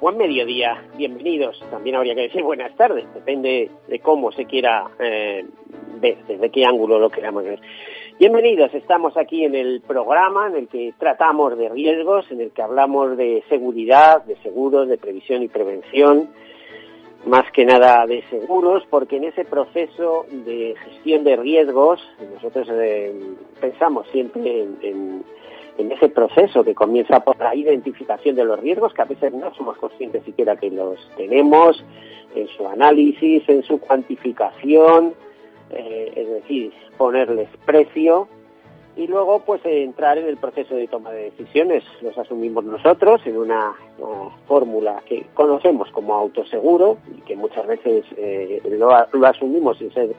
buen mediodía, bienvenidos. También habría que decir buenas tardes, depende de cómo se quiera eh, ver, desde qué ángulo lo queramos ver. Bienvenidos, estamos aquí en el programa en el que tratamos de riesgos, en el que hablamos de seguridad, de seguros, de previsión y prevención, más que nada de seguros, porque en ese proceso de gestión de riesgos nosotros eh, pensamos siempre en en ese proceso que comienza por la identificación de los riesgos, que a veces no somos conscientes siquiera que los tenemos, en su análisis, en su cuantificación, eh, es decir, ponerles precio y luego pues entrar en el proceso de toma de decisiones. Los asumimos nosotros en una, fórmula que conocemos como autoseguro y que muchas veces eh, lo asumimos sin ser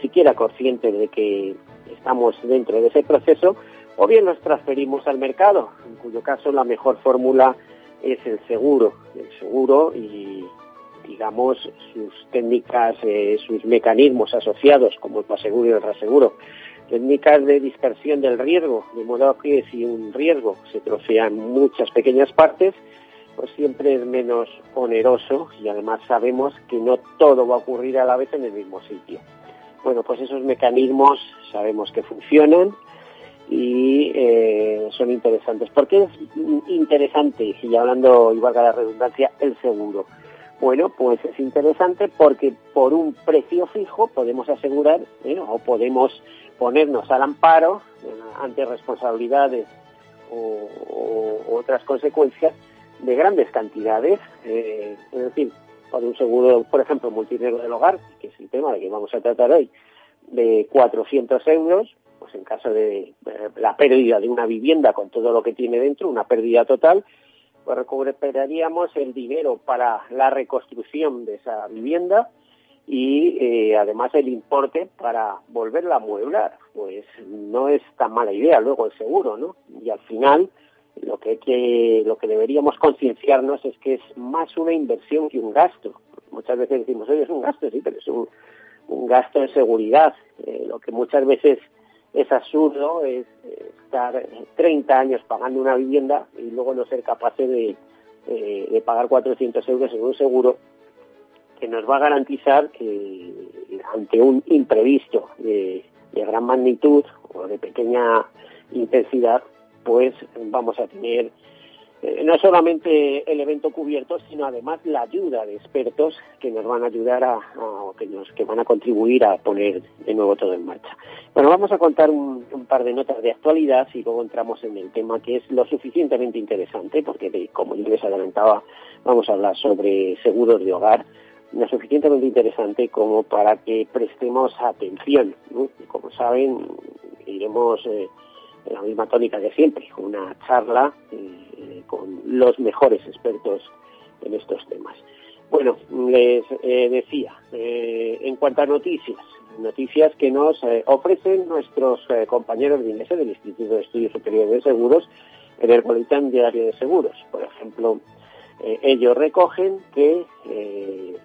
siquiera conscientes de que estamos dentro de ese proceso o bien los transferimos al mercado, en cuyo caso la mejor fórmula es el seguro, el seguro y digamos sus técnicas, eh, sus mecanismos asociados como el aseguro y el reaseguro, técnicas de dispersión del riesgo, de modo que si un riesgo se trocea en muchas pequeñas partes, pues siempre es menos oneroso y además sabemos que no todo va a ocurrir a la vez en el mismo sitio. Bueno, pues esos mecanismos sabemos que funcionan, y eh, son interesantes. ¿Por qué es interesante, y hablando igual que la redundancia, el seguro? Bueno, pues es interesante porque por un precio fijo podemos asegurar ¿eh? o podemos ponernos al amparo eh, ante responsabilidades o, otras consecuencias de grandes cantidades. es decir, por un seguro, por ejemplo, multinivel del hogar, que es el tema de que vamos a tratar hoy, de 400 euros, pues en caso de la pérdida de una vivienda con todo lo que tiene dentro, una pérdida total, pues recuperaríamos el dinero para la reconstrucción de esa vivienda y eh, además el importe para volverla a amueblar. Pues no es tan mala idea luego el seguro, ¿no? Y al final lo que, que, lo que deberíamos concienciarnos es que es más una inversión que un gasto. Muchas veces decimos, oye, es un gasto, sí, pero es un, gasto de seguridad. Eh, lo que muchas veces es absurdo es estar 30 años pagando una vivienda y luego no ser capaces de, de pagar 400 euros en un seguro que nos va a garantizar que ante un imprevisto de, de gran magnitud o de pequeña intensidad, pues vamos a tener eh, no solamente el evento cubierto, sino además la ayuda de expertos que nos van a ayudar a, que nos que van a contribuir a poner de nuevo todo en marcha. Bueno, vamos a contar un, par de notas de actualidad y luego entramos en el tema que es lo suficientemente interesante, porque como yo les adelantaba, vamos a hablar sobre seguros de hogar, lo suficientemente interesante como para que prestemos atención. Como saben, iremos eh, en la misma tónica que siempre, una charla. Eh, con los mejores expertos en estos temas. Bueno, les eh, decía, eh, en cuanto a noticias, noticias que nos ofrecen nuestros compañeros de INESE del Instituto de Estudios Superiores de Seguros en el Boletín Diario de Seguros. Por ejemplo, ellos recogen que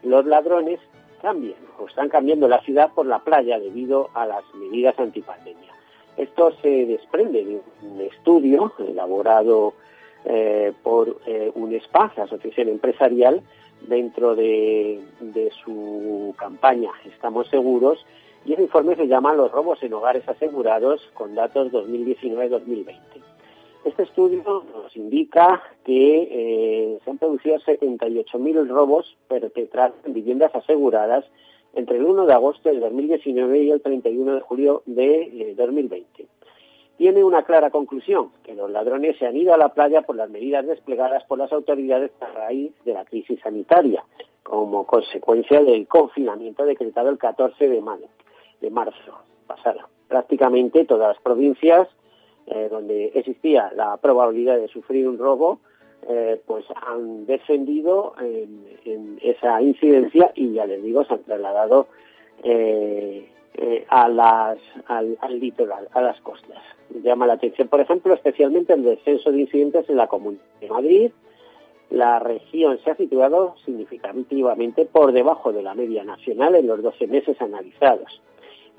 los ladrones cambian o están cambiando la ciudad por la playa debido a las medidas antipandemia. Esto se desprende de un estudio elaborado eh, por eh, UNESPA, la Asociación Empresarial, dentro de, su campaña Estamos Seguros, y el informe se llama Los robos en hogares asegurados con datos 2019-2020. Este estudio nos indica que eh, se han producido 78.000 robos perpetrados en viviendas aseguradas entre el 1 de agosto de 2019 y el 31 de julio de 2020 tiene una clara conclusión, que los ladrones se han ido a la playa por las medidas desplegadas por las autoridades a raíz de la crisis sanitaria, como consecuencia del confinamiento decretado el 14 de, marzo pasado. Prácticamente todas las provincias eh, donde existía la probabilidad de sufrir un robo eh, pues han descendido en, esa incidencia y ya les digo, se han trasladado eh, eh, a las, al, litoral, a las costas. Llama la atención, por ejemplo, especialmente el descenso de incidentes en la Comunidad de Madrid. La región se ha situado significativamente por debajo de la media nacional en los 12 meses analizados.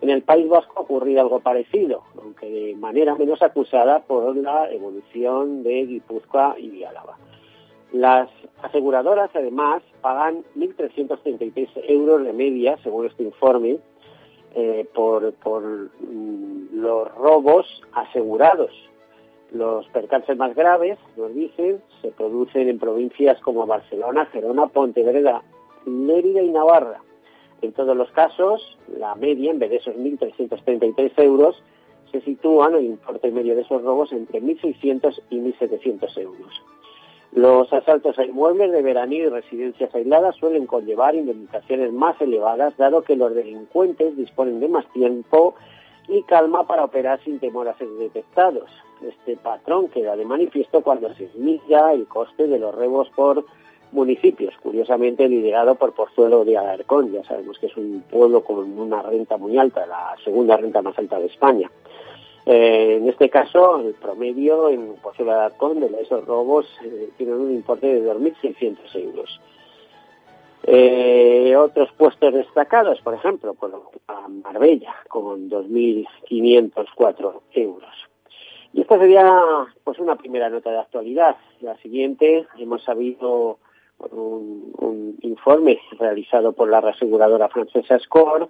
En el País Vasco ha algo parecido, aunque de manera menos acusada por la evolución de Guipúzcoa y Álava. Las aseguradoras, además, pagan 1.333 euros de media, según este informe, eh, por, mm, los robos asegurados. Los percances más graves, nos dicen, se producen en provincias como Barcelona, Gerona, Pontevedra, Mérida y Navarra. En todos los casos, la media, en vez de esos 1.333 euros, se sitúa en el importe medio de esos robos entre 1.600 y 1.700 euros. Los asaltos a inmuebles de veranillo y residencias aisladas suelen conllevar indemnizaciones más elevadas, dado que los delincuentes disponen de más tiempo y calma para operar sin temor a ser detectados. Este patrón queda de manifiesto cuando se milla el coste de los rebos por municipios, curiosamente liderado por Pozuelo de Alarcón. Ya sabemos que es un pueblo con una renta muy alta, la segunda renta más alta de España. Eh, en este caso, el promedio en Pozuelo de Alarcón de esos robos eh, tiene un importe de 2.600 euros. Eh, otros puestos destacados, por ejemplo, por Marbella, con 2.504 euros. Y esta sería pues una primera nota de actualidad. La siguiente, hemos sabido por un, informe realizado por la reaseguradora francesa SCORE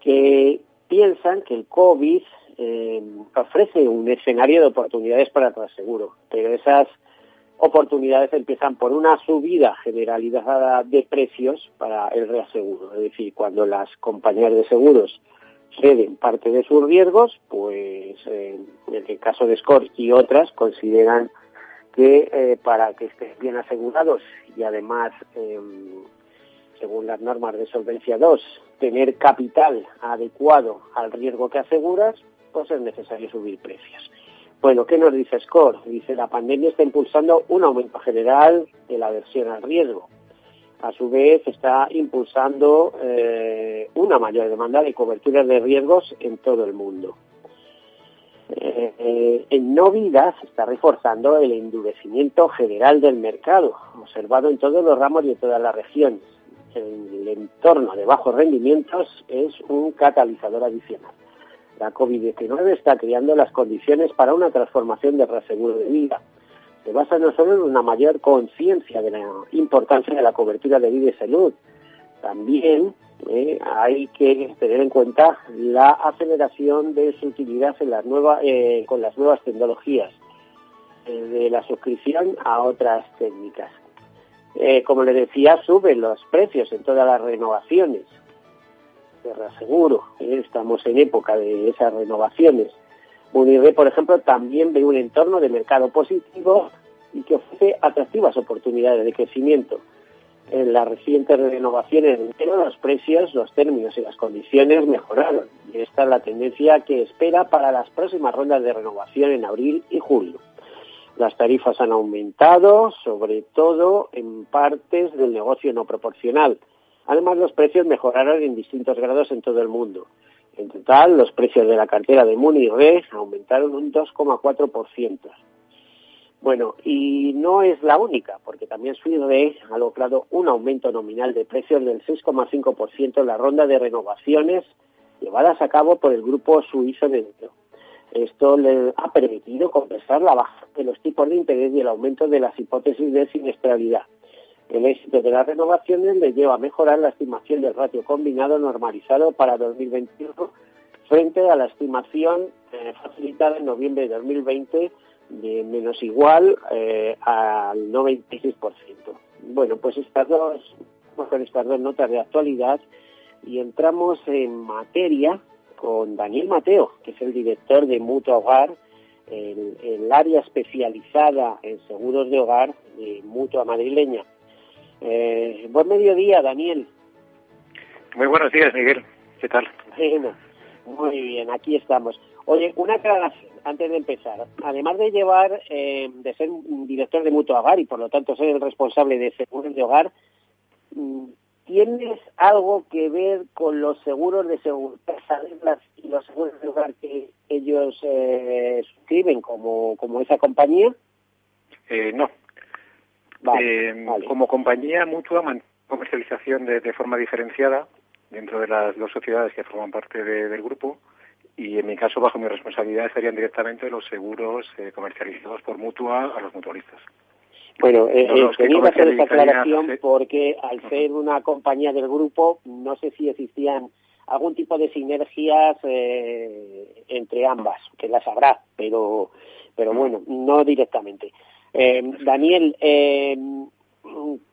que piensan que el COVID eh, ofrece un escenario de oportunidades para el reaseguro, pero esas oportunidades empiezan por una subida generalizada de precios para el reaseguro. Es decir, cuando las compañías de seguros ceden parte de sus riesgos, pues eh, en el caso de SCORE y otras consideran que eh, para que estén bien asegurados y además, em, según las normas de Solvencia 2, tener capital adecuado al riesgo que aseguras, pues es necesario subir precios. Bueno, ¿qué nos dice SCORE? Dice, la pandemia está impulsando un aumento general de la aversión al riesgo. A su vez, está impulsando eh, una mayor demanda de coberturas de riesgos en todo el mundo. En no vida se está reforzando el endurecimiento general del mercado, observado en todos los ramos y en todas las regiones. El entorno de bajos rendimientos es un catalizador adicional. La COVID-19 está creando las condiciones para una transformación del reaseguro de vida. Se basa no solo en una mayor conciencia de la importancia de la cobertura de vida y salud, también eh, hay que tener en cuenta la aceleración de su utilidad eh, con las nuevas tecnologías, eh, de la suscripción a otras técnicas. como le decía, suben los precios en todas las renovaciones. Te estamos en época de esas renovaciones. Munirre, por ejemplo, también ve un entorno de mercado positivo y que ofrece atractivas oportunidades de crecimiento en las recientes renovaciones de los precios, los términos y las condiciones mejoraron. Y esta es la tendencia que espera para las próximas rondas de renovación en abril y julio. Las tarifas han aumentado, sobre todo en partes del negocio no proporcional. Además, los precios mejoraron en distintos grados en todo el mundo. En total, los precios de la cartera de Muni Re aumentaron un 2,4%. Bueno, y no es la única, porque también Suisse ha logrado un aumento nominal de precios del 6,5% en la ronda de renovaciones llevadas a cabo por el grupo suizo Neutro. Esto le ha permitido compensar la baja de los tipos de interés y el aumento de las hipótesis de siniestralidad. El éxito de las renovaciones le lleva a mejorar la estimación del ratio combinado normalizado para 2021 frente a la estimación eh, facilitada en noviembre de 2020 de menos igual eh, al 96%. Bueno, pues estas dos, con estas dos notas de actualidad y entramos en materia con Daniel Mateo, que es el director de Mutua Hogar, el, el área especializada en seguros de hogar de Mutua Madrileña. Eh, buen mediodía, Daniel. Muy buenos días, Miguel. ¿Qué tal? Bueno, muy bien, aquí estamos. Oye, una aclaración antes de empezar, además de llevar, eh, de ser director de Mutua Hogar y por lo tanto ser el responsable de seguros de hogar, mm, ¿tienes algo que ver con los seguros de seguridad y los seguros de hogar que ellos eh, suscriben como, como esa compañía? Eh, no. Eh, como compañía mutua, comercialización de, de forma diferenciada dentro de las dos sociedades que forman parte del grupo y en mi caso, bajo mi responsabilidad, serían directamente los seguros eh, comercializados por Mutua a los mutualistas. Bueno, eh, eh que hacer esta aclaración porque al ser una compañía del grupo, no sé si existían algún tipo de sinergias eh, entre ambas, que las habrá, pero, pero bueno, no directamente. Eh, Daniel, eh,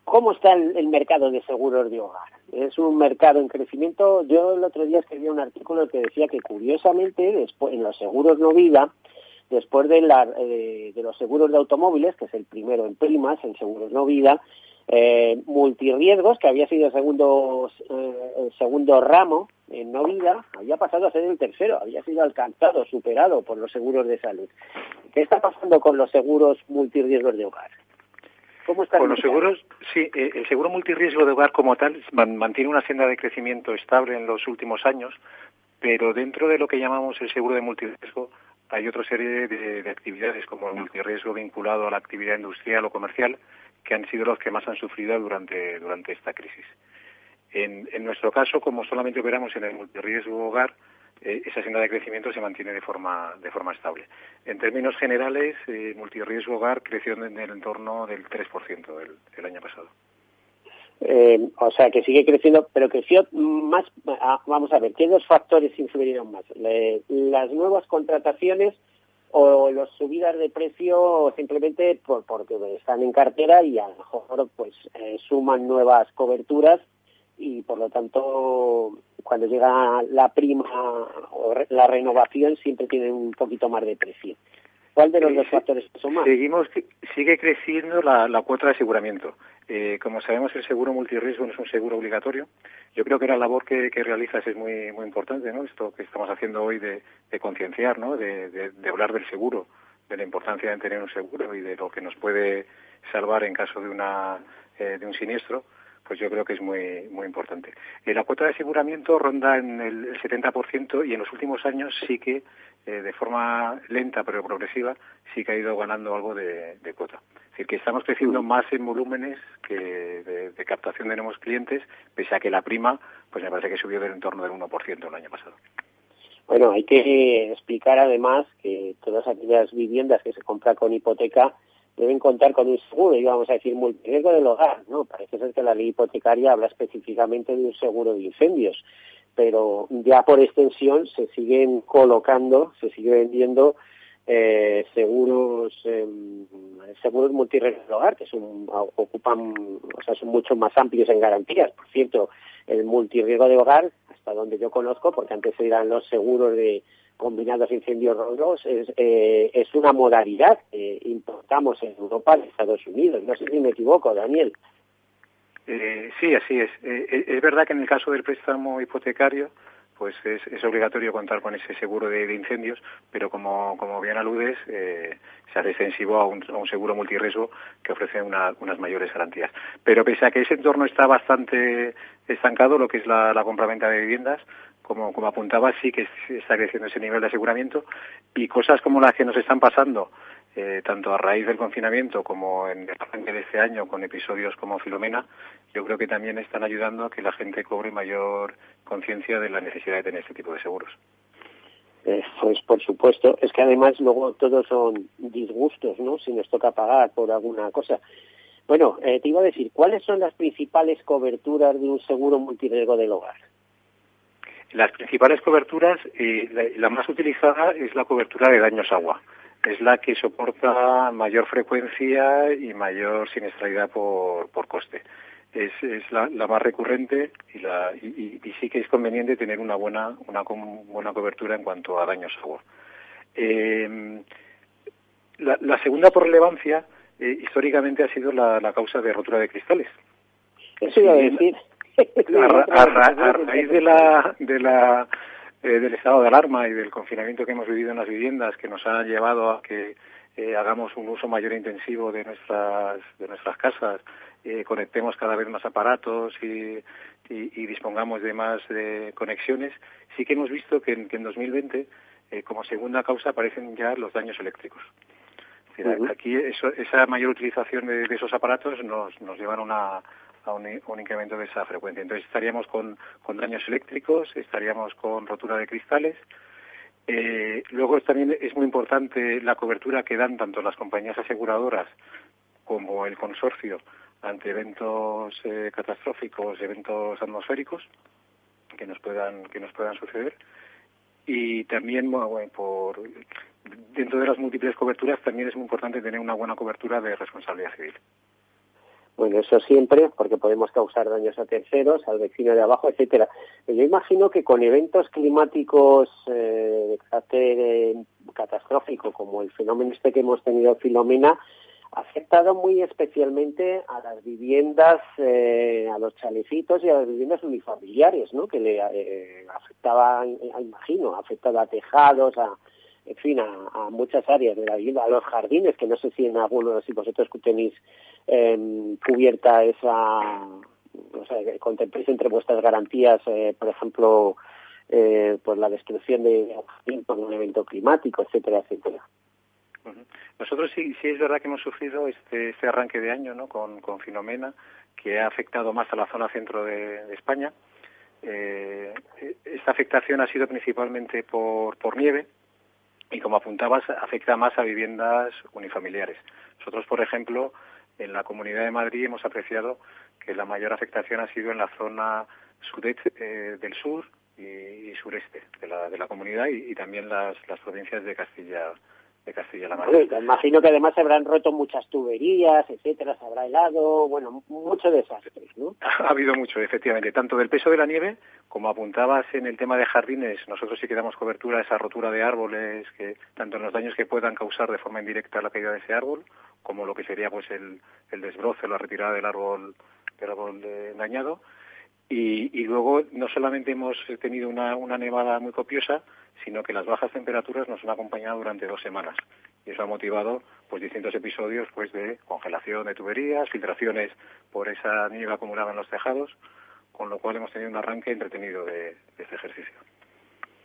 ¿cómo está el, mercado de seguros de hogar? Es un mercado en crecimiento. Yo el otro día escribí un artículo que decía que curiosamente después en los seguros no vida, después de, la, eh, de los seguros de automóviles, que es el primero en primas, en seguros no vida, eh, multirriesgos, que había sido segundo, eh, el segundo ramo en no vida, había pasado a ser el tercero, había sido alcanzado, superado por los seguros de salud. ¿Qué está pasando con los seguros multirriesgos de hogar? Con los seguros, sí, eh, el seguro multirriesgo de hogar como tal mantiene una senda de crecimiento estable en los últimos años, pero dentro de lo que llamamos el seguro de multirriesgo hay otra serie de, actividades como el multirriesgo vinculado a la actividad industrial o comercial que han sido los que más han sufrido durante, durante esta crisis. En, en nuestro caso, como solamente operamos en el multirriesgo hogar, eh, esa senda de crecimiento se mantiene de forma, de forma estable. En términos generales, eh, multirriesgo hogar creció en el entorno del 3% del, el año pasado. Eh, o sea, que sigue creciendo, pero creció más. Ah, vamos a ver, ¿qué dos factores influyeron más? ¿Las nuevas contrataciones o las subidas de precio simplemente por, porque están en cartera y a lo mejor pues eh, suman nuevas coberturas y por lo tanto cuando llega la prima o la renovación siempre tiene un poquito más de precio. ¿Cuál de los dos factores son más? Seguimos, sigue creciendo la, cuota de aseguramiento. Eh, como sabemos, el seguro multirriesgo no es un seguro obligatorio. Yo creo que la labor que, realizas es muy muy importante, ¿no? Esto que estamos haciendo hoy de, concienciar, ¿no? De, hablar del seguro, de la importancia de tener un seguro y de lo que nos puede salvar en caso de una eh, de un siniestro pues yo creo que es muy muy importante. Eh, la cuota de aseguramiento ronda en el 70% y en los últimos años sí que, eh, de forma lenta pero progresiva, sí que ha ido ganando algo de, de cuota. Es decir, que estamos creciendo más en volúmenes que de, captación de nuevos clientes, pese a que la prima, pues me parece que subió del entorno del 1% el año pasado. Bueno, hay que explicar además que todas aquellas viviendas que se compran con hipoteca deben contar con un seguro, íbamos a decir multiriesgo del hogar, ¿no? Parece ser que la ley hipotecaria habla específicamente de un seguro de incendios, pero ya por extensión se siguen colocando, se sigue vendiendo eh, seguros eh, seguros multiriesgo del hogar que son ocupan o sea son mucho más amplios en garantías por cierto el multiriesgo de hogar hasta donde yo conozco porque antes eran los seguros de combinados incendios rodos es, eh, es una modalidad que importamos en Europa de Estados Unidos. No sé si me equivoco, Daniel. Eh, sí, así es. Eh, es verdad que en el caso del préstamo hipotecario, pues es, obligatorio contar con ese seguro de, incendios, pero como, como bien aludes, se hace extensivo a un, seguro multirriesgo que ofrece unas mayores garantías. Pero pese a que ese entorno está bastante estancado, lo que es la, la compraventa de viviendas, como, como apuntaba, sí que está creciendo ese nivel de aseguramiento y cosas como las que nos están pasando, eh, tanto a raíz del confinamiento como en el arranque de este año con episodios como Filomena, yo creo que también están ayudando a que la gente cobre mayor conciencia de la necesidad de tener este tipo de seguros. Eh, pues por supuesto, es que además luego todos son disgustos, ¿no? Si nos toca pagar por alguna cosa. Bueno, eh, te iba a decir, ¿cuáles son las principales coberturas de un seguro multirriesgo del hogar? Las principales coberturas, eh, la, más utilizada es la cobertura de daños agua. Es la que soporta mayor frecuencia y mayor siniestralidad por, por coste. Es, es la, más recurrente y, la, y, sí que es conveniente tener una buena, una buena cobertura en cuanto a daños agua. Eh, la, segunda por relevancia eh, históricamente ha sido la, causa de rotura de cristales. Eso iba a decir a, raíz de la, de la eh, del estado de alarma y del confinamiento que hemos vivido en las viviendas que nos ha llevado a que eh, hagamos un uso mayor e intensivo de nuestras de nuestras casas eh, conectemos cada vez más aparatos y, y, dispongamos de más de conexiones sí que hemos visto que en, que en 2020 como segunda causa aparecen ya los daños eléctricos. Aquí esa mayor utilización de, esos aparatos nos nos llevan a una a un, incremento de esa frecuencia. Entonces estaríamos con, daños eléctricos, estaríamos con rotura de cristales. Eh, luego también es muy importante la cobertura que dan tanto las compañías aseguradoras como el consorcio ante eventos eh, catastróficos, eventos atmosféricos que nos puedan que nos puedan suceder y también por dentro de las múltiples coberturas también es muy importante tener una buena cobertura de responsabilidad civil. Bueno, eso siempre, porque podemos causar daños a terceros, al vecino de abajo, etcétera. Yo imagino que con eventos climáticos eh, de carácter eh, catastrófico, como el fenómeno este que hemos tenido Filomena, ha afectado muy especialmente a las viviendas, eh, a los chalecitos y a las viviendas unifamiliares, ¿no? Que le afectaba, imagino, ha afectado a tejados, a, en fin, a, muchas áreas de la vivienda, a los jardines, que no sé si en algunos, si vosotros tenéis eh, cubierta esa, o sea, contempléis entre vuestras garantías, eh, por ejemplo, eh, pues la destrucción de un por un evento climático, etcétera, etcétera. Nosotros sí, sí es verdad que hemos sufrido este, este arranque de año ¿no? con, con Filomena, que ha afectado más a la zona centro de, España. Eh, esta afectación ha sido principalmente por, por nieve, y como apuntabas, afecta más a viviendas unifamiliares. Nosotros, por ejemplo, en la Comunidad de Madrid hemos apreciado que la mayor afectación ha sido en la zona sudeste eh, del sur y, sureste de la, de la comunidad y, también las, las provincias de Castilla de Castilla-La Mancha. imagino que además se habrán roto muchas tuberías, etcétera, se habrá helado, bueno, mucho desastre, ¿no? Ha habido mucho, efectivamente, tanto del peso de la nieve como apuntabas en el tema de jardines, nosotros sí que damos cobertura a esa rotura de árboles, que tanto en los daños que puedan causar de forma indirecta la caída de ese árbol, como lo que sería pues el, el desbroce, la retirada del árbol, del árbol dañado. Y, y, luego no solamente hemos tenido una, una nevada muy copiosa, sino que las bajas temperaturas nos han acompañado durante dos semanas. Y eso ha motivado pues distintos episodios pues de congelación de tuberías, filtraciones por esa nieve acumulada en los tejados, con lo cual hemos tenido un arranque entretenido de, este ejercicio.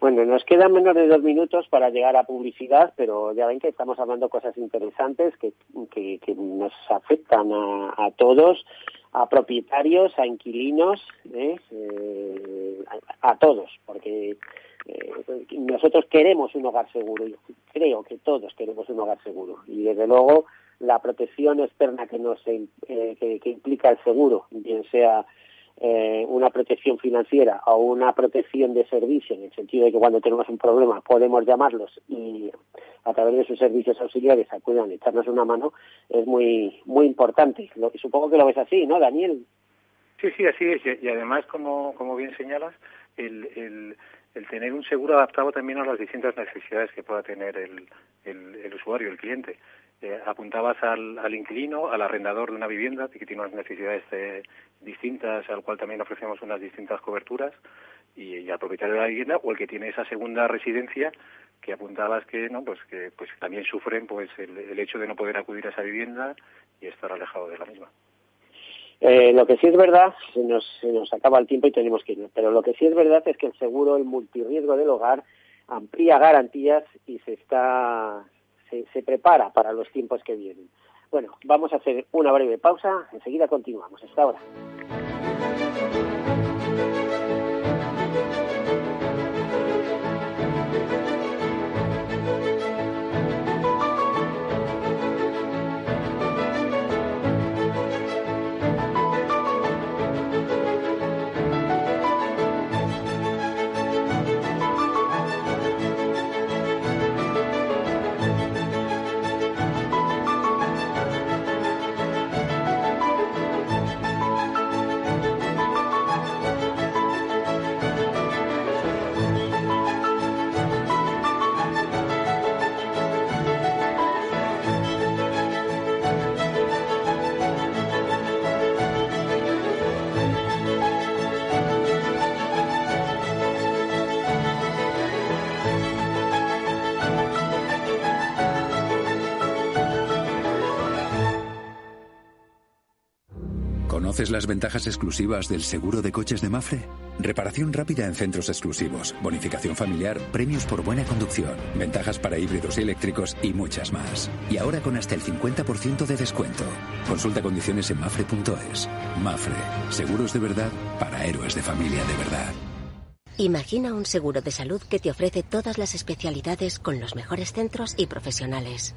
Bueno, nos quedan menos de dos minutos para llegar a publicidad, pero ya ven que estamos hablando cosas interesantes que, que, nos afectan a, todos, a propietarios, a inquilinos, ¿eh? Eh, a, todos, porque eh, nosotros queremos un hogar seguro, yo creo que todos queremos un hogar seguro y desde luego la protección externa que nos eh, que, implica el seguro, bien sea eh, una protección financiera o una protección de servicio, en el sentido de que cuando tenemos un problema podemos llamarlos y a través de sus servicios auxiliares acudan a echarnos una mano, es muy muy importante. Lo, supongo que lo ves así, ¿no, Daniel? Sí, sí, así es. Y además, como, como bien señalas, el, el, el tener un seguro adaptado también a las distintas necesidades que pueda tener el, el, usuario, el cliente. Eh, apuntabas al, al, inquilino, al arrendador de una vivienda que tiene unas necesidades eh, distintas, al cual también ofrecemos unas distintas coberturas, y, al propietario de la vivienda o el que tiene esa segunda residencia que apuntabas que no pues que pues también sufren pues el, el hecho de no poder acudir a esa vivienda y estar alejado de la misma. Eh, lo que sí es verdad, se nos, se nos acaba el tiempo y tenemos que ir, pero lo que sí es verdad es que el seguro, el multirriesgo del hogar, amplía garantías y se está se, se prepara para los tiempos que vienen. Bueno, vamos a hacer una breve pausa, enseguida continuamos. Hasta ahora. Las ventajas exclusivas del seguro de coches de Mafre? Reparación rápida en centros exclusivos, bonificación familiar, premios por buena conducción, ventajas para híbridos y eléctricos y muchas más. Y ahora con hasta el 50% de descuento. Consulta condiciones en mafre.es. Mafre, seguros de verdad para héroes de familia de verdad. Imagina un seguro de salud que te ofrece todas las especialidades con los mejores centros y profesionales.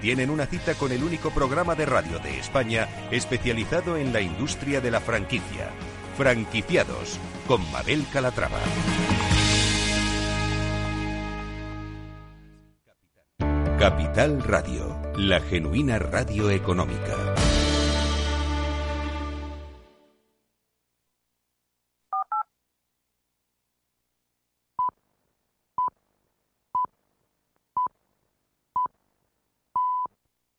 tienen una cita con el único programa de radio de España especializado en la industria de la franquicia. Franquiciados con Mabel Calatrava. Capital Radio, la genuina radio económica.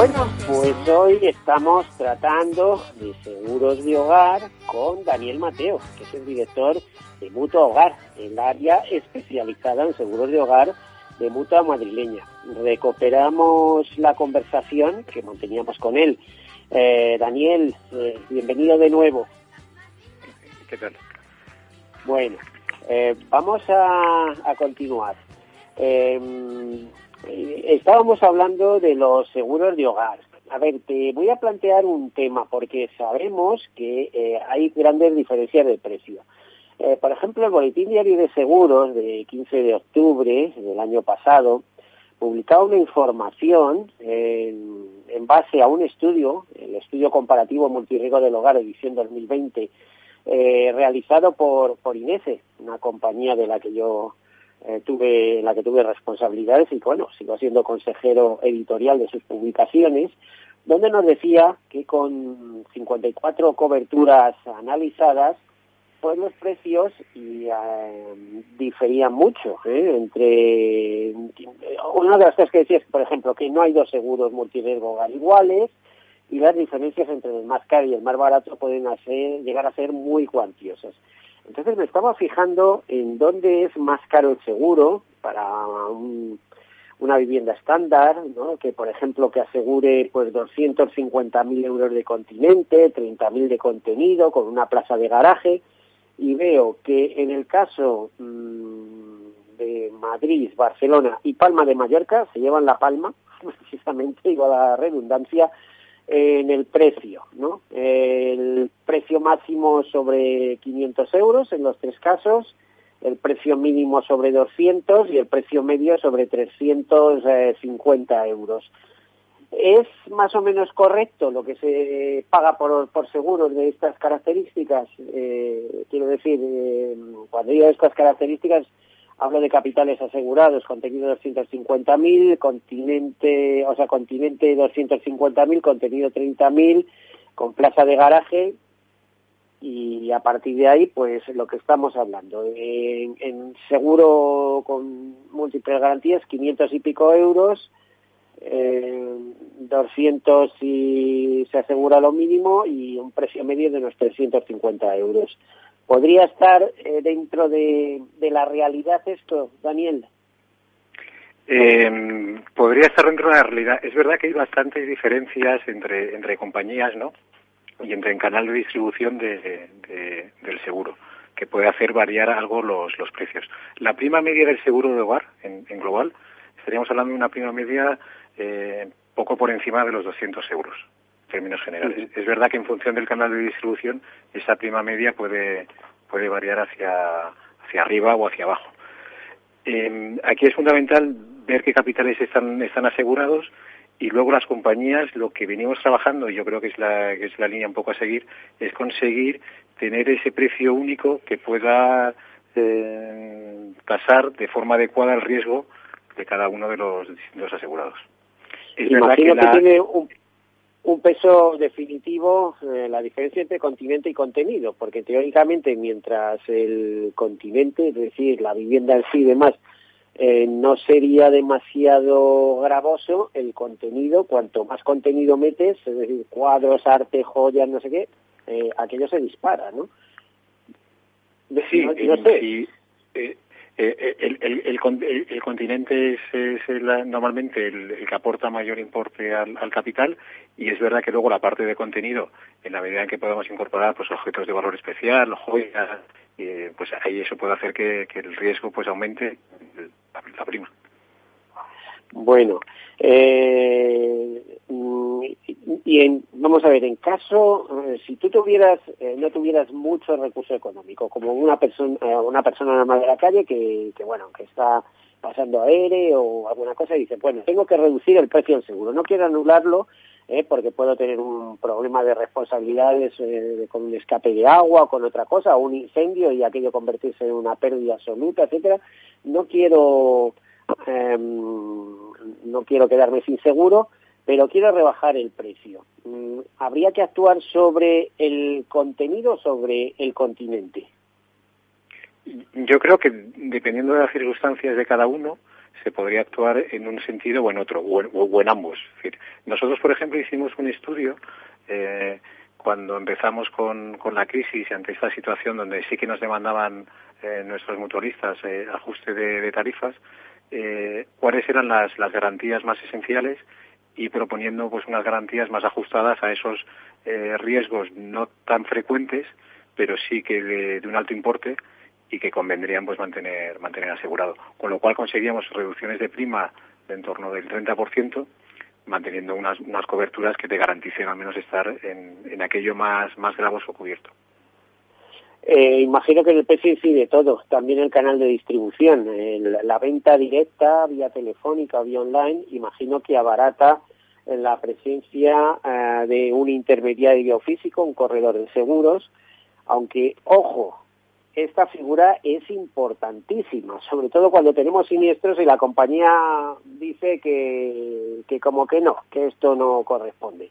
Bueno, pues hoy estamos tratando de seguros de hogar con Daniel Mateo, que es el director de Mutua Hogar, el área especializada en seguros de hogar de Mutua Madrileña. Recuperamos la conversación que manteníamos con él. Eh, Daniel, eh, bienvenido de nuevo. ¿Qué tal? Bueno, eh, vamos a, a continuar. Eh, estábamos hablando de los seguros de hogar. A ver, te voy a plantear un tema porque sabemos que eh, hay grandes diferencias de precio. Eh, por ejemplo, el Boletín Diario de Seguros de 15 de octubre del año pasado publicaba una información en, en base a un estudio, el estudio comparativo multirriesgo del hogar edición 2020, eh, realizado por, por INECE, una compañía de la que yo eh, tuve, en la que tuve responsabilidades y bueno, sigo siendo consejero editorial de sus publicaciones, donde nos decía que con 54 coberturas analizadas, pues los precios y, eh, diferían mucho ¿eh? entre una de las cosas que decía es por ejemplo que no hay dos seguros multiriesgo iguales y las diferencias entre el más caro y el más barato pueden hacer, llegar a ser muy cuantiosas. Entonces me estaba fijando en dónde es más caro el seguro para un, una vivienda estándar, ¿no? que por ejemplo que asegure pues 250.000 euros de continente, 30.000 de contenido con una plaza de garaje y veo que en el caso mmm, de Madrid, Barcelona y Palma de Mallorca se llevan la palma, precisamente, igual a la redundancia, en el precio, ¿no? El precio máximo sobre 500 euros en los tres casos, el precio mínimo sobre 200 y el precio medio sobre 350 euros. ¿Es más o menos correcto lo que se paga por, por seguros de estas características? Eh, quiero decir, eh, cuando digo estas características, hablo de capitales asegurados, contenido 250.000, continente, o sea, continente 250.000, contenido 30.000, con plaza de garaje y a partir de ahí, pues lo que estamos hablando. En, en seguro con múltiples garantías, 500 y pico euros, eh, 200 si se asegura lo mínimo y un precio medio de unos 350 euros. ¿Podría estar eh, dentro de, la realidad esto, Daniel? Eh, podría estar dentro de la realidad. Es verdad que hay bastantes diferencias entre, entre compañías, ¿no? Y entre el canal de distribución de, del seguro, que puede hacer variar algo los, los precios. La prima media del seguro de hogar, en, en global, estaríamos hablando de una prima media eh, poco por encima de los 200 euros términos generales. Es verdad que en función del canal de distribución esa prima media puede, puede variar hacia, hacia arriba o hacia abajo. Eh, aquí es fundamental ver qué capitales están, están asegurados y luego las compañías lo que venimos trabajando, y yo creo que es la, que es la línea un poco a seguir, es conseguir tener ese precio único que pueda eh, tasar de forma adecuada el riesgo de cada uno de los asegurados. Es Imagino que, la... que tiene un un peso definitivo eh, la diferencia entre continente y contenido, porque teóricamente mientras el continente, es decir, la vivienda en sí y demás, eh, no sería demasiado gravoso, el contenido, cuanto más contenido metes, es decir, cuadros, arte, joyas, no sé qué, eh, aquello se dispara, ¿no? Sí, no, no sé. sí eh, eh, el, el, el, el, continente es, es el, normalmente el, que aporta mayor importe al, al, capital y es verdad que luego la parte de contenido, en la medida en que podamos incorporar pues objetos de valor especial, joyas, eh, pues ahí eso puede hacer que, el riesgo pues aumente la, la prima. Bueno, eh, y en, vamos a ver, en caso, eh, si tú tuvieras, eh, no tuvieras mucho recurso económico, como una persona, una persona normal de la calle que, que bueno, que está pasando aire o alguna cosa y dice, bueno, tengo que reducir el precio del seguro, no quiero anularlo ¿eh? porque puedo tener un problema de responsabilidades eh, con un escape de agua o con otra cosa, o un incendio y aquello convertirse en una pérdida absoluta, etcétera. No quiero, em, no quiero quedarme sin seguro, pero quiero rebajar el precio. Mm, ¿Habría que actuar sobre el contenido o sobre el continente? Yo creo que dependiendo de las circunstancias de cada uno, se podría actuar en un sentido o en otro, o en, ambos. nosotros, por ejemplo, hicimos un estudio eh, cuando empezamos con, con, la crisis ante esta situación donde sí que nos demandaban eh, nuestros mutualistas eh, ajuste de, tarifas, eh, cuáles eran las, las garantías más esenciales y proponiendo pues unas garantías más ajustadas a esos riesgos no tan frecuentes, pero sí que de un alto importe y que convendrían pues mantener mantener asegurado. Con lo cual conseguíamos reducciones de prima de en torno del 30% manteniendo unas, unas coberturas que te garanticen al menos estar en, en aquello más más gravoso cubierto eh, imagino que en el precio incide todo, también el canal de distribución, la venta directa, vía telefónica vía online, imagino que abarata la presencia eh, de un intermediario físico, un corredor de seguros, aunque, ojo, esta figura es importantísima, sobre todo cuando tenemos siniestros y la compañía dice que, que como que no, que esto no corresponde.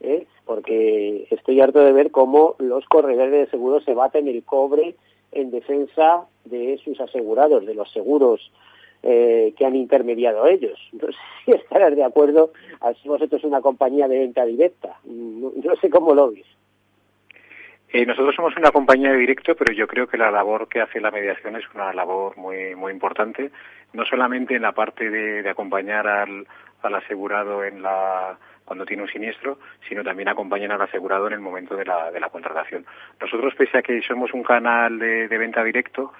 ¿Eh? Porque estoy harto de ver cómo los corredores de seguros se baten el cobre en defensa de sus asegurados, de los seguros eh, que han intermediado ellos. No sé si estarás de acuerdo, así vosotros una compañía de venta directa. No, no sé cómo lo veis. Eh, nosotros somos una compañía de directo, pero yo creo que la labor que hace la mediación es una labor muy muy importante, no solamente en la parte de, acompañar al, asegurado en la cuando tiene un siniestro, sino también acompañar al asegurado en el momento de la, de la contratación. Nosotros, pese a que somos un canal de venta directo,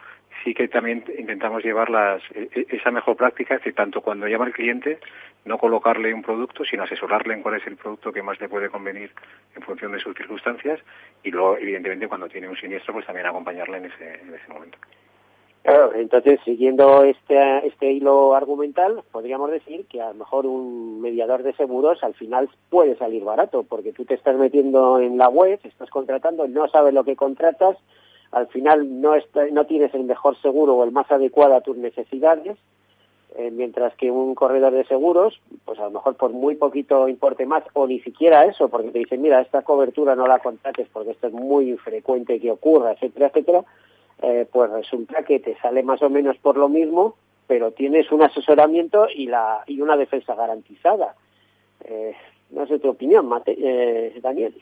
sí que también intentamos llevar e, e, esa mejor práctica, es decir, tanto cuando llama el cliente, no colocarle un producto, sino asesorarle en cuál es el producto que más le puede convenir en función de sus circunstancias y luego, evidentemente, cuando tiene un siniestro, pues también acompañarle en ese, en ese momento. Claro, entonces, siguiendo este, este hilo argumental, podríamos decir que a lo mejor un mediador de seguros al final puede salir barato, porque tú te estás metiendo en la web, estás contratando, no sabes lo que contratas, al final no, no tienes el mejor seguro o el más adecuado a tus necesidades, eh, mientras que un corredor de seguros, pues a lo mejor por muy poquito importe más, o ni siquiera eso, porque te dicen, mira, esta cobertura no la contrates porque esto es muy frecuente que ocurra, etcétera, etcétera, eh, pues resulta que te sale más o menos por lo mismo, pero tienes un asesoramiento y, la, y una defensa garantizada. Eh, no sé tu opinión, Mate, eh, Daniel.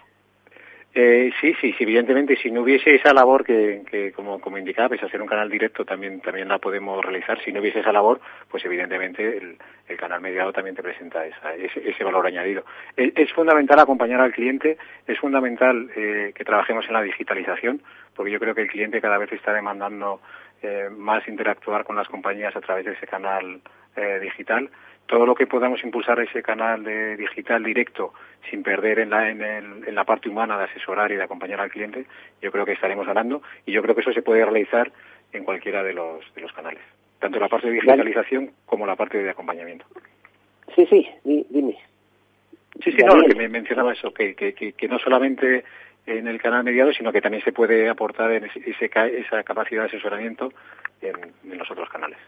Eh, sí, sí, sí, evidentemente, si no hubiese esa labor que, que como, como indicaba, pues hacer un canal directo también, también la podemos realizar, si no hubiese esa labor, pues evidentemente el, canal mediado también te presenta esa, ese, ese, valor añadido. Es, es, fundamental acompañar al cliente, es fundamental eh, que trabajemos en la digitalización, porque yo creo que el cliente cada vez está demandando eh, más interactuar con las compañías a través de ese canal eh, digital todo lo que podamos impulsar ese canal de digital directo sin perder en la, en, el, en la parte humana de asesorar y de acompañar al cliente, yo creo que estaremos ganando y yo creo que eso se puede realizar en cualquiera de los, de los canales, tanto la parte de digitalización como la parte de acompañamiento. Sí, sí, dime. Sí, sí, no, que me mencionaba eso, que, que, que, no solamente en el canal mediado, sino que también se puede aportar en ese, esa capacidad de asesoramiento en, en los otros canales.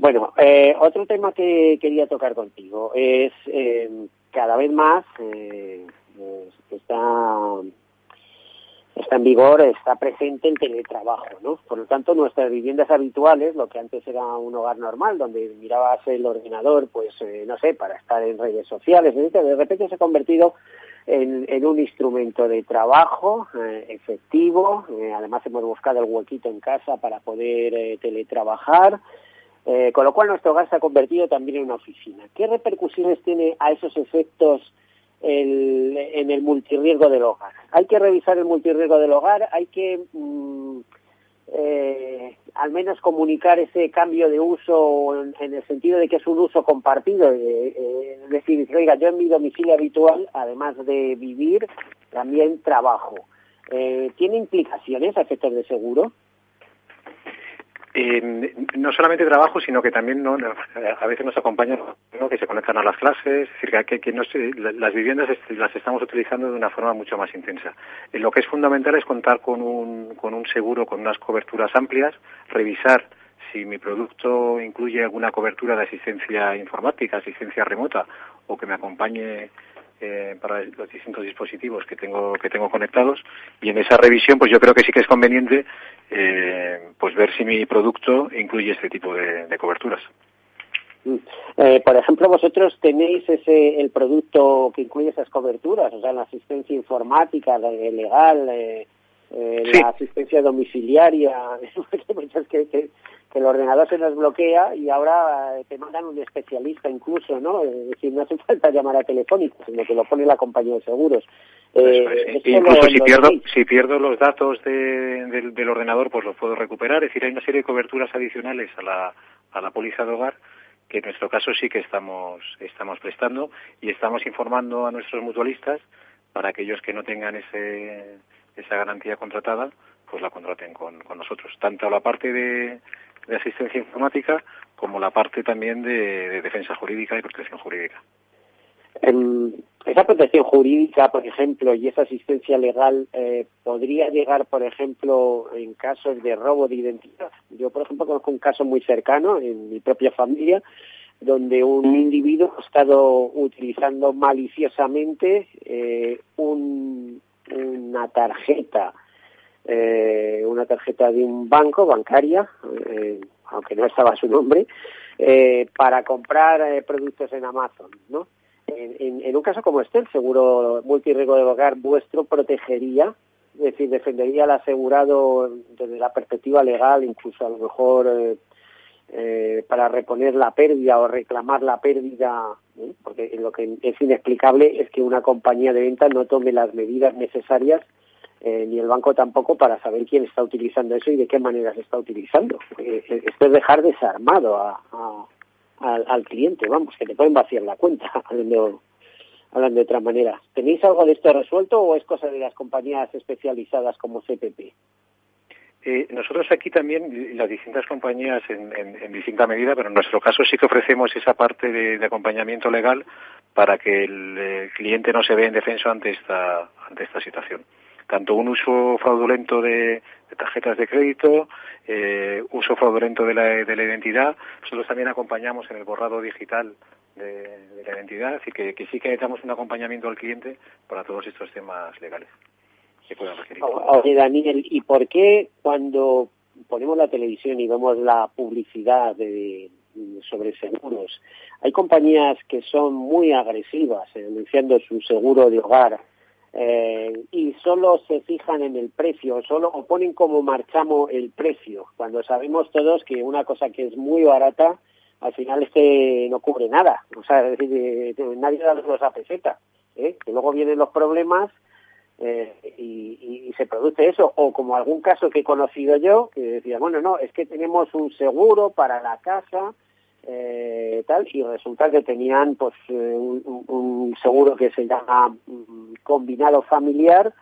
Bueno, eh, otro tema que quería tocar contigo es eh, cada vez más eh, está está en vigor, está presente el teletrabajo, ¿no? Por lo tanto, nuestras viviendas habituales, lo que antes era un hogar normal, donde mirabas el ordenador, pues, eh, no sé, para estar en redes sociales, etc., de repente se ha convertido en, en un instrumento de trabajo eh, efectivo. Eh, además, hemos buscado el huequito en casa para poder teletrabajar. Eh, con lo cual nuestro hogar se ha convertido también en una oficina. ¿Qué repercusiones tiene a esos efectos el, en el multirriesgo del hogar? Hay que revisar el multirriesgo del hogar, hay que, mm, eh, al menos comunicar ese cambio de uso en, el sentido de que es un uso compartido. es decir, oiga, yo en mi domicilio habitual, además de vivir, también trabajo. ¿Tiene implicaciones a efectos de seguro? Eh, no solamente trabajo, sino que también no, a veces nos acompañan que se conectan a las clases, es decir, que, que no las viviendas las estamos utilizando de una forma mucho más intensa. Eh, lo que es fundamental es contar con un, con un seguro, con unas coberturas amplias, revisar si mi producto incluye alguna cobertura de asistencia informática, asistencia remota o que me acompañe eh, para los distintos dispositivos que tengo que tengo conectados y en esa revisión pues yo creo que sí que es conveniente eh, pues ver si mi producto incluye este tipo de, coberturas. Mm. Eh, por ejemplo, vosotros tenéis ese el producto que incluye esas coberturas, o sea, la asistencia informática, legal, la asistencia domiciliaria, que, que el ordenador se nos bloquea y ahora eh, te mandan un especialista incluso, ¿no? Es decir, no hace falta llamar a telefónica, sino que lo pone la compañía de seguros. Eh, incluso si pierdo si pierdo los datos del, ordenador, pues los puedo recuperar. Es decir, hay una serie de coberturas adicionales a la, a la póliza de hogar que en nuestro caso sí que estamos, estamos prestando y estamos informando a nuestros mutualistas para aquellos que no tengan ese, esa garantía contratada, pues la contraten con, nosotros. Tanto la parte de, asistencia informática como la parte también de, defensa jurídica y protección jurídica. esa protección jurídica, por ejemplo, y esa asistencia legal eh, podría llegar, por ejemplo, en casos de robo de identidad. Yo, por ejemplo, conozco un caso muy cercano en mi propia familia donde un individuo ha estado utilizando maliciosamente eh, una tarjeta eh, una tarjeta de un banco, bancaria, eh, aunque no estaba su nombre, eh, para comprar eh, productos en Amazon, ¿no? En, en, un caso como este, el seguro multirriesgo de hogar vuestro protegería, es decir, defendería al asegurado desde la perspectiva legal, incluso a lo mejor eh, eh, para reponer la pérdida o reclamar la pérdida, porque lo que es inexplicable es que una compañía de venta no tome las medidas necesarias eh, ni el banco tampoco para saber quién está utilizando eso y de qué manera se está utilizando. Eh, eh, esto es dejar desarmado a, al, cliente, vamos, que te pueden vaciar la cuenta, hablando, hablando de otra manera. ¿Tenéis algo de esto resuelto o es cosa de las compañías especializadas como CPP? Nosotros aquí también, las distintas compañías en, en, distinta medida, pero en nuestro caso sí que ofrecemos esa parte de, acompañamiento legal para que el, cliente no se vea indefenso ante esta, ante esta situación tanto un uso fraudulento de, tarjetas de crédito, eh, uso fraudulento de la, de la identidad. Nosotros también acompañamos en el borrado digital de, la identidad, así que, que, sí que damos un acompañamiento al cliente para todos estos temas legales que puedan requerir. Oye, Daniel, ¿y por qué cuando ponemos la televisión y vemos la publicidad de, sobre seguros, hay compañías que son muy agresivas anunciando su seguro de hogar eh, y solo se fijan en el precio, solo o ponen como marchamo el precio, cuando sabemos todos que una cosa que es muy barata, al final este no cubre nada, o sea, es decir, eh, nadie da los a ¿eh? que luego vienen los problemas eh, y, se produce eso, o como algún caso que he conocido yo, que decía, bueno, no, es que tenemos un seguro para la casa, eh, tal y resulta que tenían pues eh, un, seguro que se llama mm, combinado familiar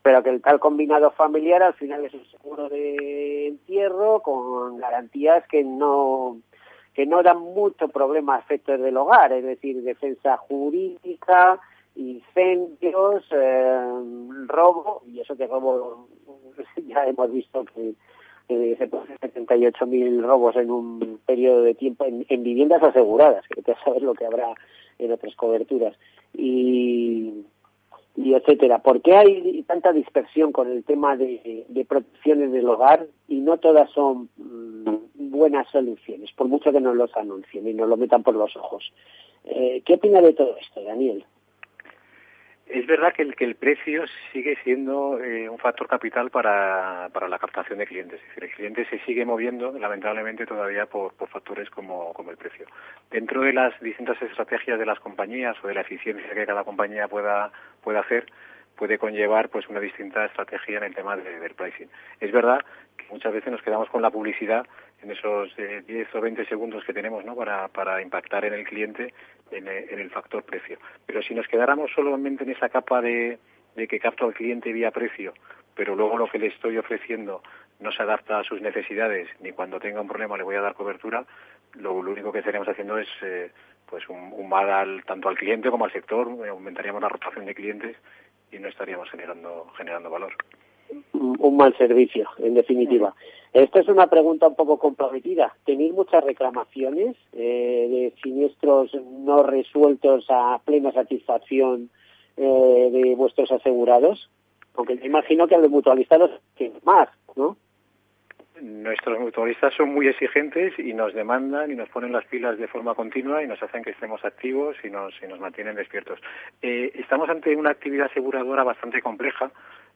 pero que el tal combinado familiar al final es un seguro de entierro con garantías que no que no dan mucho problema a efectos del hogar es decir defensa jurídica incendios eh, robo y eso que robo ya hemos visto que eh, se producen 78.000 robos en un periodo de tiempo en, viviendas aseguradas, que te sabes lo que habrá en otras coberturas. Y, y etcétera. ¿Por qué hay tanta dispersión con el tema de, de protecciones del hogar y no todas son mm, buenas soluciones, por mucho que nos los anuncien y nos lo metan por los ojos? Eh, ¿Qué opina de todo esto, Daniel? Es verdad que el, que el precio sigue siendo eh, un factor capital para, la captación de clientes. Es decir, el cliente se sigue moviendo, lamentablemente, todavía por, factores como, el precio. Dentro de las distintas estrategias de las compañías o de la eficiencia que cada compañía pueda, hacer, puede conllevar pues una distinta estrategia en el tema del pricing. Es verdad que muchas veces nos quedamos con la publicidad en esos 10 eh, o 20 segundos que tenemos ¿no? para, para impactar en el cliente en, eh, en, el factor precio. Pero si nos quedáramos solamente en esa capa de, de que capto al cliente vía precio, pero luego lo que le estoy ofreciendo no se adapta a sus necesidades, ni cuando tenga un problema le voy a dar cobertura, lo, único que estaríamos haciendo es eh, pues un, mal al, tanto al cliente como al sector, aumentaríamos la rotación de clientes y no estaríamos generando, generando valor. Un mal servicio, en definitiva. Esta es una pregunta un poco comprometida. ¿Tenéis muchas reclamaciones eh, de siniestros no resueltos a plena satisfacción eh, de vuestros asegurados? Porque me imagino que al de mutualistas los más, ¿no? Nuestros mutualistas son muy exigentes y nos demandan y nos ponen las pilas de forma continua y nos hacen que estemos activos y nos, y nos mantienen despiertos. Eh, estamos ante una actividad aseguradora bastante compleja,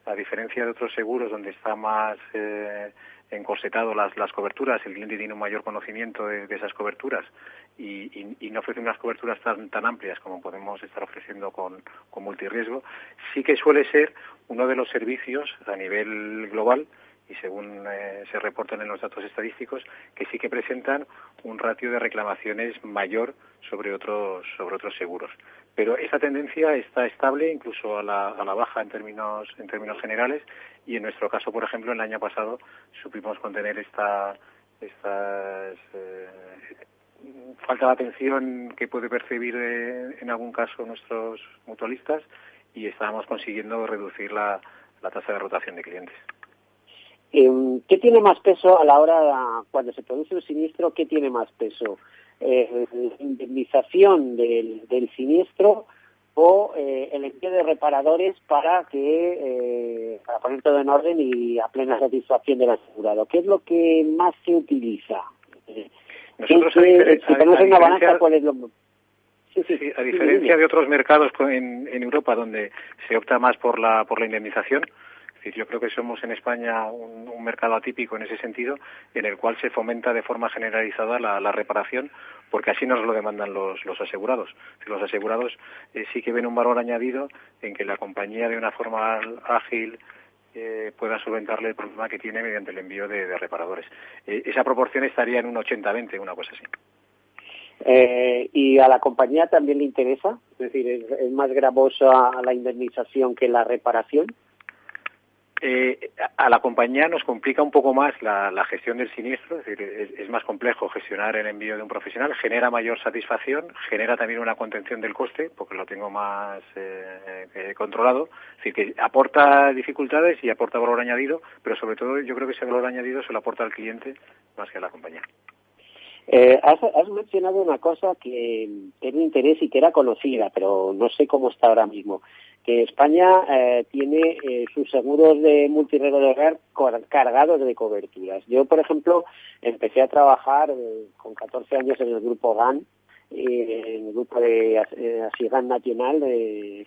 a diferencia de otros seguros donde está más eh, encorsetado las, las coberturas, el cliente tiene un mayor conocimiento de, esas coberturas y, no ofrece unas coberturas tan, tan amplias como podemos estar ofreciendo con, con multirriesgo, sí que suele ser uno de los servicios a nivel global y según eh, se reportan en los datos estadísticos, que sí que presentan un ratio de reclamaciones mayor sobre otros, sobre otros seguros. Pero esa tendencia está estable, incluso a la, a la baja en términos, en términos generales, y en nuestro caso, por ejemplo, el año pasado supimos contener esta, estas eh, falta de atención que puede percibir eh, en algún caso nuestros mutualistas y estábamos consiguiendo reducir la, tasa de rotación de clientes. Em, ¿Qué tiene más peso a la hora, cuando se produce un siniestro, qué tiene más peso? Eh, ¿La indemnización del, del siniestro o eh, el envío de reparadores para que eh, para poner todo en orden y a plena satisfacción del asegurado. ¿Qué es lo que más se utiliza? Nosotros, si tenemos una balanza, ¿cuál es lo Sí, sí, sí, a diferencia de otros mercados en, en Europa donde se opta más por la por la indemnización, yo creo que somos en España un, mercado atípico en ese sentido, en el cual se fomenta de forma generalizada la, reparación, porque así nos lo demandan los, los asegurados. Los asegurados eh, sí que ven un valor añadido en que la compañía de una forma ágil eh, pueda solventarle el problema que tiene mediante el envío de, reparadores. Eh, esa proporción estaría en un 80-20, una cosa así. ¿Y a la compañía también le interesa? Es decir, ¿es, más gravosa la indemnización que la reparación? Eh, a la compañía nos complica un poco más la, gestión del siniestro, es decir, es, más complejo gestionar el envío de un profesional, genera mayor satisfacción, genera también una contención del coste, porque lo tengo más eh, eh, controlado, es decir, que aporta dificultades y aporta valor añadido, pero sobre todo yo creo que ese valor añadido se lo aporta al cliente más que a la compañía. Has, mencionado una cosa que, es interés y que era conocida, pero no sé cómo está ahora mismo que España eh, tiene eh, sus seguros de multirrego de hogar cargados de coberturas. Yo, por ejemplo, empecé a trabajar eh, con 14 años en el grupo GAN, en el grupo de Asigan Nacional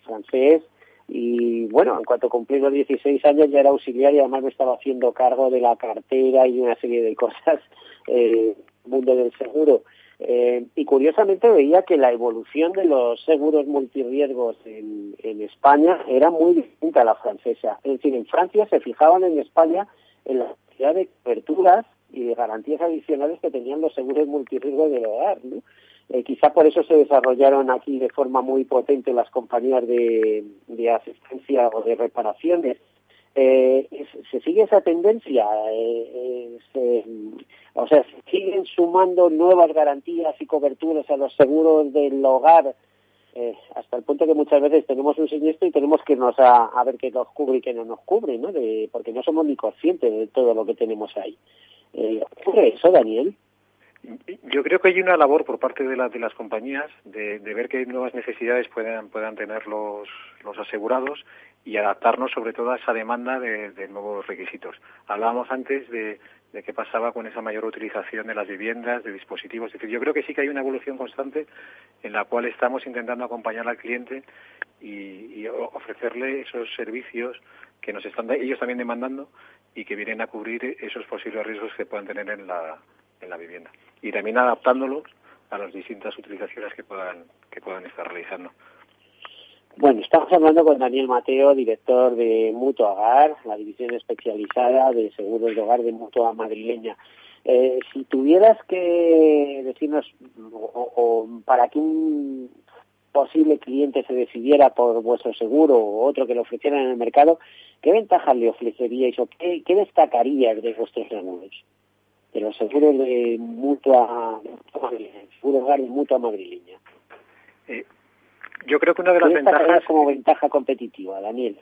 francés, y bueno, en cuanto cumplí los 16 años ya era auxiliar y además me estaba haciendo cargo de la cartera y una serie de cosas, eh, mundo del seguro. Eh, y curiosamente veía que la evolución de los seguros multirriesgos en, en España era muy distinta a la francesa. Es decir, en Francia se fijaban en España en la cantidad de coberturas y de garantías adicionales que tenían los seguros multirriesgos del hogar. ¿no? Eh, quizá por eso se desarrollaron aquí de forma muy potente las compañías de, de asistencia o de reparaciones eh, se sigue esa tendencia, eh, eh, o sea, se siguen sumando nuevas garantías y coberturas a los seguros del hogar, eh, hasta el punto que muchas veces tenemos un siniestro y tenemos que irnos a, a ver qué nos cubre y qué no nos cubre, ¿no? De, porque no somos ni conscientes de todo lo que tenemos ahí. Eh, ¿Ocurre eso, Daniel? Yo creo que hay una labor por parte de, de las compañías de, de, ver qué nuevas necesidades puedan, puedan tener los, los asegurados y adaptarnos sobre todo a esa demanda de, nuevos requisitos. Hablábamos antes de, qué pasaba con esa mayor utilización de las viviendas, de dispositivos. Es decir, yo creo que sí que hay una evolución constante en la cual estamos intentando acompañar al cliente y, ofrecerle esos servicios que nos están ellos también demandando y que vienen a cubrir esos posibles riesgos que puedan tener en la, en la vivienda. Y también adaptándolos a las distintas utilizaciones que puedan, que puedan estar realizando. Bueno, estamos hablando con Daniel Mateo, director de Mutua Hogar, la división especializada de seguros de hogar de Mutua Madrileña. Eh, si tuvieras que decirnos, o, para que un posible cliente se decidiera por vuestro seguro o otro que lo ofrecieran en el mercado, ¿qué ventajas le ofreceríais o qué, qué destacarías de vuestros seguros? De los seguros de Mutua, seguros hogar de Mutua Madrileña. Eh, yo creo que una de las ventajas como ventaja competitiva, Daniel.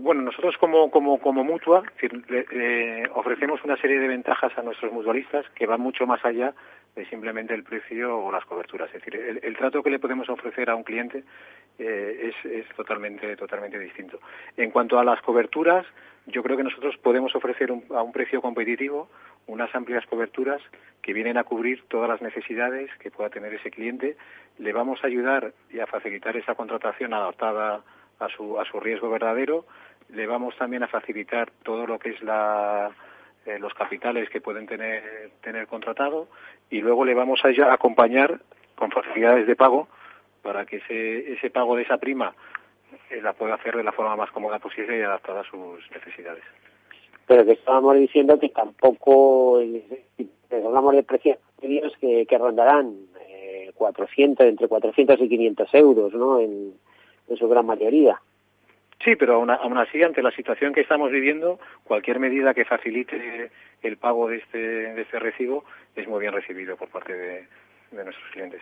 bueno, nosotros como, como, como mutua ofrecemos una serie de ventajas a nuestros mutualistas que van mucho más allá de simplemente el precio o las coberturas. Es decir, el, trato que le podemos ofrecer a un cliente eh, es, es, totalmente, totalmente distinto. En cuanto a las coberturas, yo creo que nosotros podemos ofrecer a un precio competitivo unas amplias coberturas que vienen a cubrir todas las necesidades que pueda tener ese cliente. Le vamos a ayudar y a facilitar esa contratación adaptada a su, a su riesgo verdadero. Le vamos también a facilitar todo lo que es la, eh, los capitales que pueden tener, tener contratado y luego le vamos a acompañar con facilidades de pago para que ese, ese pago de esa prima eh, la pueda hacer de la forma más cómoda posible y adaptada a sus necesidades pero que estábamos diciendo que tampoco hablamos de precios que, que rondarán eh, 400, entre 400 y 500 euros, ¿no? En, su gran mayoría. Sí, pero aún, así, ante la situación que estamos viviendo, cualquier medida que facilite el pago de este, de este recibo es muy bien recibido por parte de nuestros clientes.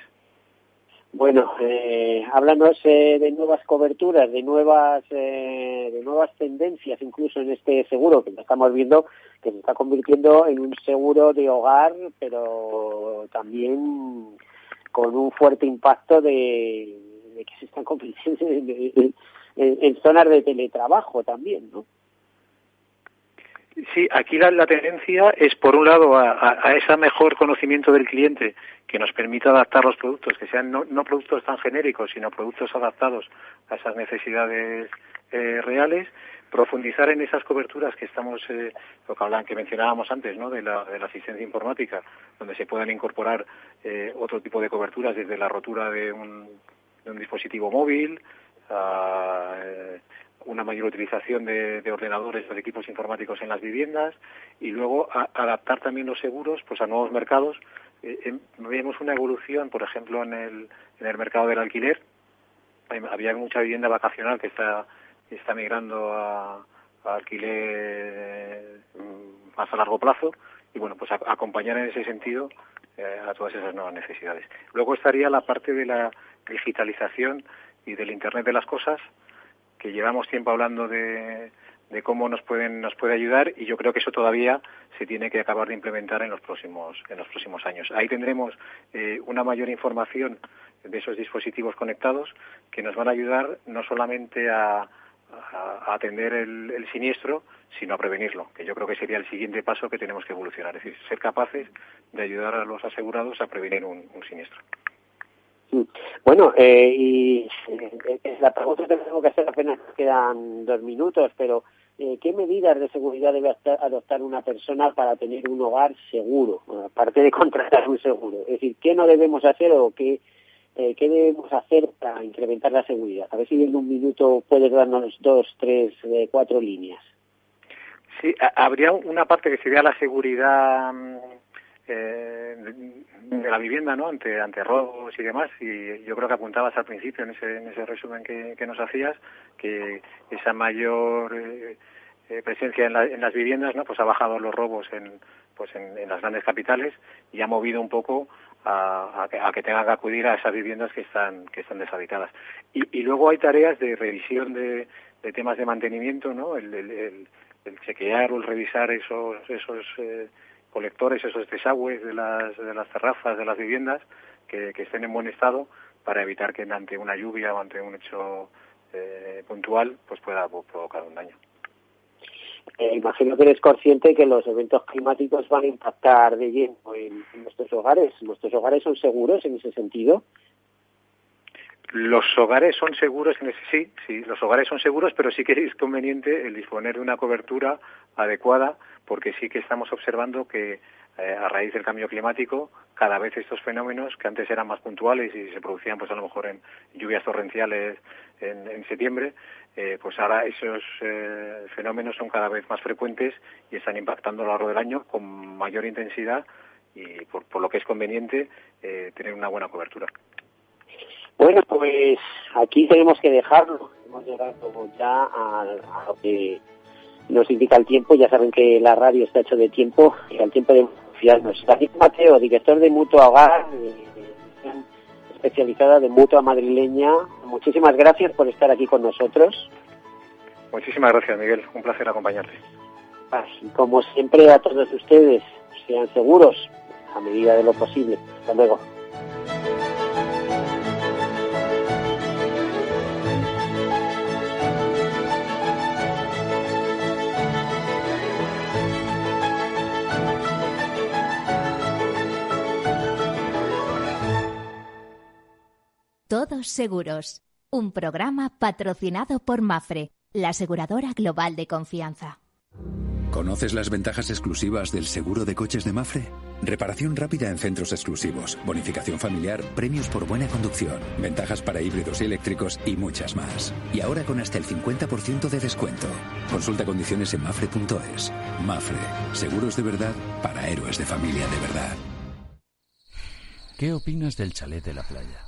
Bueno, eh, háblanos eh, de nuevas coberturas, de nuevas, eh, de nuevas tendencias, incluso en este seguro que estamos viendo que se está convirtiendo en un seguro de hogar, pero también con un fuerte impacto de, que se están convirtiendo en, zonas de teletrabajo también, ¿no? Sí, aquí la, tendencia es, por un lado, a, a, ese mejor conocimiento del cliente que nos permita adaptar los productos, que sean no, no productos tan genéricos, sino productos adaptados a esas necesidades eh, reales, profundizar en esas coberturas que estamos, eh, lo que hablan, que mencionábamos antes, ¿no? de la, de la asistencia informática, donde se puedan incorporar eh, otro tipo de coberturas desde la rotura de un, de un dispositivo móvil, a, eh, una mayor utilización de, de, ordenadores de equipos informáticos en las viviendas y luego adaptar también los seguros pues a nuevos mercados eh, em, vemos una evolución, por ejemplo, en el, en el mercado del alquiler. Había mucha vivienda vacacional que está, está migrando a, alquiler mm, más a largo plazo y, bueno, pues acompañar en ese sentido eh, a todas esas nuevas necesidades. Luego estaría la parte de la digitalización y del Internet de las cosas, que llevamos tiempo hablando de, de cómo nos pueden nos puede ayudar y yo creo que eso todavía se tiene que acabar de implementar en los próximos en los próximos años. Ahí tendremos eh, una mayor información de esos dispositivos conectados que nos van a ayudar no solamente a, atender el, siniestro sino a prevenirlo que yo creo que sería el siguiente paso que tenemos que evolucionar. Es decir ser capaces de ayudar a los asegurados a prevenir un, siniestro bueno, eh, y eh, la pregunta que tengo que hacer apenas quedan dos minutos, pero eh, ¿qué medidas de seguridad debe adoptar una persona para tener un hogar seguro, aparte de contratar un seguro? Es decir, ¿qué no debemos hacer o qué, eh, qué debemos hacer para incrementar la seguridad? A ver si en un minuto puedes darnos dos, tres, cuatro líneas. Sí, habría una parte que sería la seguridad mm, eh, de la vivienda, ¿no? Ante, ante robos y demás. Y yo creo que apuntabas al principio en ese, en ese resumen que, que nos hacías que esa mayor eh, eh, presencia en, en, las viviendas, ¿no? Pues ha bajado los robos en, pues en, las grandes capitales y ha movido un poco a, a, que, a, que, tengan que acudir a esas viviendas que están que están deshabitadas. Y, y luego hay tareas de revisión de, de temas de mantenimiento, ¿no? El, el, el, el chequear o el revisar esos esos eh, colectores, esos desagües de las, de las terrazas, de las viviendas, que, estén en buen estado para evitar que ante una lluvia o ante un hecho eh, puntual pues pueda provocar un daño. Eh, imagino que eres consciente que los eventos climáticos van a impactar de lleno en, nuestros hogares. ¿Nuestros hogares son seguros en ese sentido? Los hogares son seguros, sí, sí, los hogares son seguros, pero sí que es conveniente el disponer de una cobertura adecuada porque sí que estamos observando que eh, a raíz del cambio climático, cada vez estos fenómenos que antes eran más puntuales y se producían pues a lo mejor en lluvias torrenciales en, septiembre, eh, pues ahora esos eh, fenómenos son cada vez más frecuentes y están impactando a lo largo del año con mayor intensidad y por, lo que es conveniente tener una buena cobertura. Bueno, pues aquí tenemos que dejarlo. Hemos llegado ya a, a lo que nos indica el tiempo. Ya saben que la radio está hecho de tiempo y al tiempo de confiarnos. David Mateo, director de Mutua Hogar, especializada de Mutua Madrileña. Muchísimas gracias por estar aquí con nosotros. Muchísimas gracias, Miguel. Un placer acompañarte. Así como siempre, a todos ustedes, sean seguros a medida de lo posible. Hasta luego. Todos Seguros, un programa patrocinado por Mafre, la aseguradora global de confianza. ¿Conoces las ventajas exclusivas del seguro de coches de Mafre? Reparación rápida en centros exclusivos, bonificación familiar, premios por buena conducción, ventajas para híbridos y eléctricos y muchas más. Y ahora con hasta el 50% de descuento. Consulta condiciones en mafre.es. Mafre, seguros de verdad para héroes de familia de verdad. ¿Qué opinas del chalet de la playa?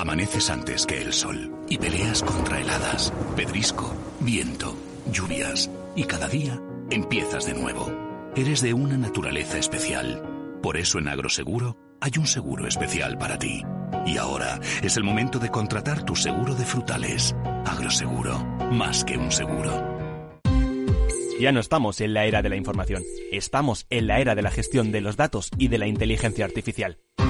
Amaneces antes que el sol y peleas contra heladas, pedrisco, viento, lluvias y cada día empiezas de nuevo. Eres de una naturaleza especial. Por eso en Agroseguro hay un seguro especial para ti. Y ahora es el momento de contratar tu seguro de frutales. Agroseguro, más que un seguro. Ya no estamos en la era de la información, estamos en la era de la gestión de los datos y de la inteligencia artificial.